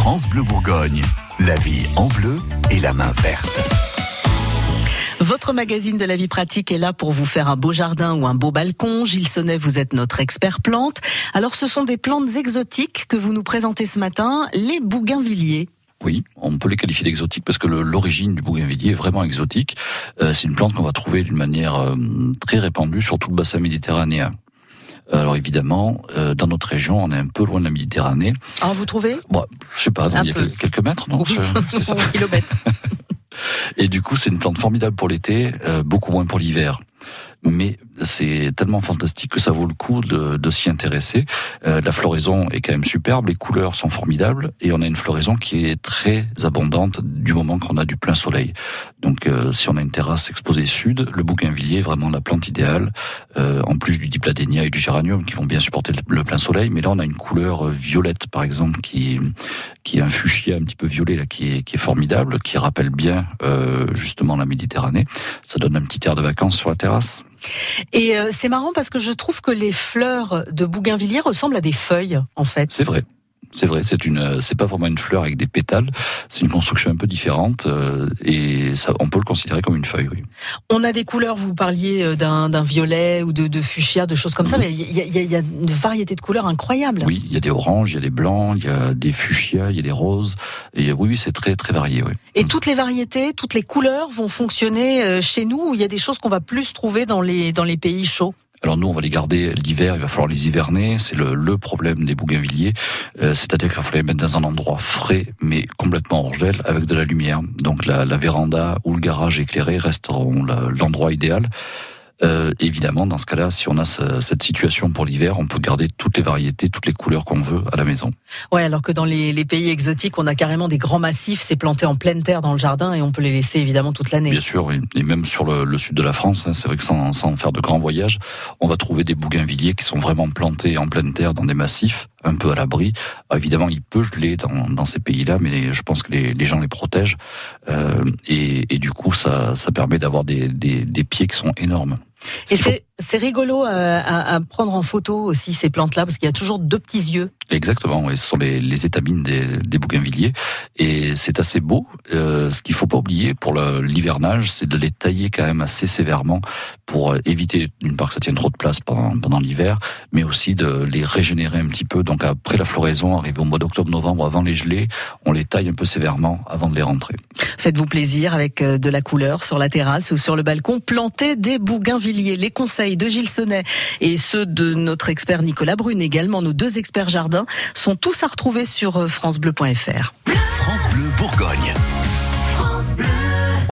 France Bleu Bourgogne, la vie en bleu et la main verte. Votre magazine de la vie pratique est là pour vous faire un beau jardin ou un beau balcon. Gilles Sonnet, vous êtes notre expert plantes. Alors ce sont des plantes exotiques que vous nous présentez ce matin, les bougainvilliers. Oui, on peut les qualifier d'exotiques parce que l'origine du bougainvillier est vraiment exotique. Euh, c'est une plante qu'on va trouver d'une manière euh, très répandue sur tout le bassin méditerranéen. Alors évidemment, euh, dans notre région, on est un peu loin de la Méditerranée. Ah, vous trouvez? Bon, Je sais pas, il y a quelques mètres, donc c'est ça. kilomètres. Et du coup, c'est une plante formidable pour l'été, beaucoup moins pour l'hiver mais c'est tellement fantastique que ça vaut le coup de, de s'y intéresser. Euh, la floraison est quand même superbe, les couleurs sont formidables, et on a une floraison qui est très abondante du moment qu'on a du plein soleil. Donc euh, si on a une terrasse exposée sud, le bougainvillier est vraiment la plante idéale, euh, en plus du dipladénia et du géranium qui vont bien supporter le, plein soleil, mais là on a une couleur violette par exemple qui, qui est un fuchsia un petit peu violet là, qui est, qui est formidable, qui rappelle bien justement la Méditerranée. Ça donne un petit air de vacances sur la terrasse. Et euh, c'est marrant parce que je trouve que les fleurs de bougainvilliers ressemblent à des feuilles, en fait. C'est vrai. C'est vrai, c'est une, c'est pas vraiment une fleur avec des pétales. C'est une construction un peu différente euh, et ça, on peut le considérer comme une feuille. Oui. On a des couleurs. Vous parliez euh, d'un, violet ou de, de, fuchsia, de choses comme ça. Mais il y a, y a, une variété de couleurs incroyable. Oui, il y a des oranges, il y a des blancs, il y a des fuchsias, il y a des roses. Et oui, oui, c'est très très varié. Oui. Et toutes les variétés, toutes les couleurs vont fonctionner euh, chez nous. Ou il y a des choses qu'on va plus trouver dans les dans les pays chauds? Alors nous, on va les garder l'hiver, il va falloir les hiverner, c'est le, le, problème des bougainvilliers, euh, c'est-à-dire qu'il va falloir les mettre dans un endroit frais, mais complètement hors gel, avec de la lumière. Donc la, la véranda ou le garage éclairé resteront l'endroit idéal. Euh, évidemment, dans ce cas-là, si on a cette situation pour l'hiver, on peut garder toutes les variétés, toutes les couleurs qu'on veut à la maison. Ouais, alors que dans les, les, pays exotiques, on a carrément des grands massifs, c'est planté en pleine terre dans le jardin et on peut les laisser évidemment toute l'année. Bien sûr, oui. Et même sur le, le sud de la France, hein, c'est vrai que sans, sans, faire de grands voyages, on va trouver des bougainvilliers qui sont vraiment plantés en pleine terre dans des massifs un peu à l'abri. Ah, évidemment, il peut geler dans, dans ces pays-là, mais je pense que les, les gens les protègent. Euh, et, et, du coup, ça, ça permet d'avoir des, des, des pieds qui sont énormes. Et c'est rigolo à, à, prendre en photo aussi ces plantes-là, parce qu'il y a toujours deux petits yeux. Exactement, et ce sont les, les étamines des, des bougainvilliers. Et c'est assez beau. Euh, ce qu'il faut pas oublier pour l'hivernage, c'est de les tailler quand même assez sévèrement pour éviter, d'une part, que ça tienne trop de place pendant, pendant l'hiver, mais aussi de les régénérer un petit peu. Donc après la floraison, arrivé au mois d'octobre-novembre, avant les gelées, on les taille un peu sévèrement avant de les rentrer. Faites-vous plaisir avec euh, de la couleur sur la terrasse ou sur le balcon. Plantez des bougainvilliers. Les conseils de Gilles Sonnet et ceux de notre expert Nicolas Brune, également nos deux experts jardins, sont tous à retrouver sur euh, francebleu.fr. France Bleu Bourgogne.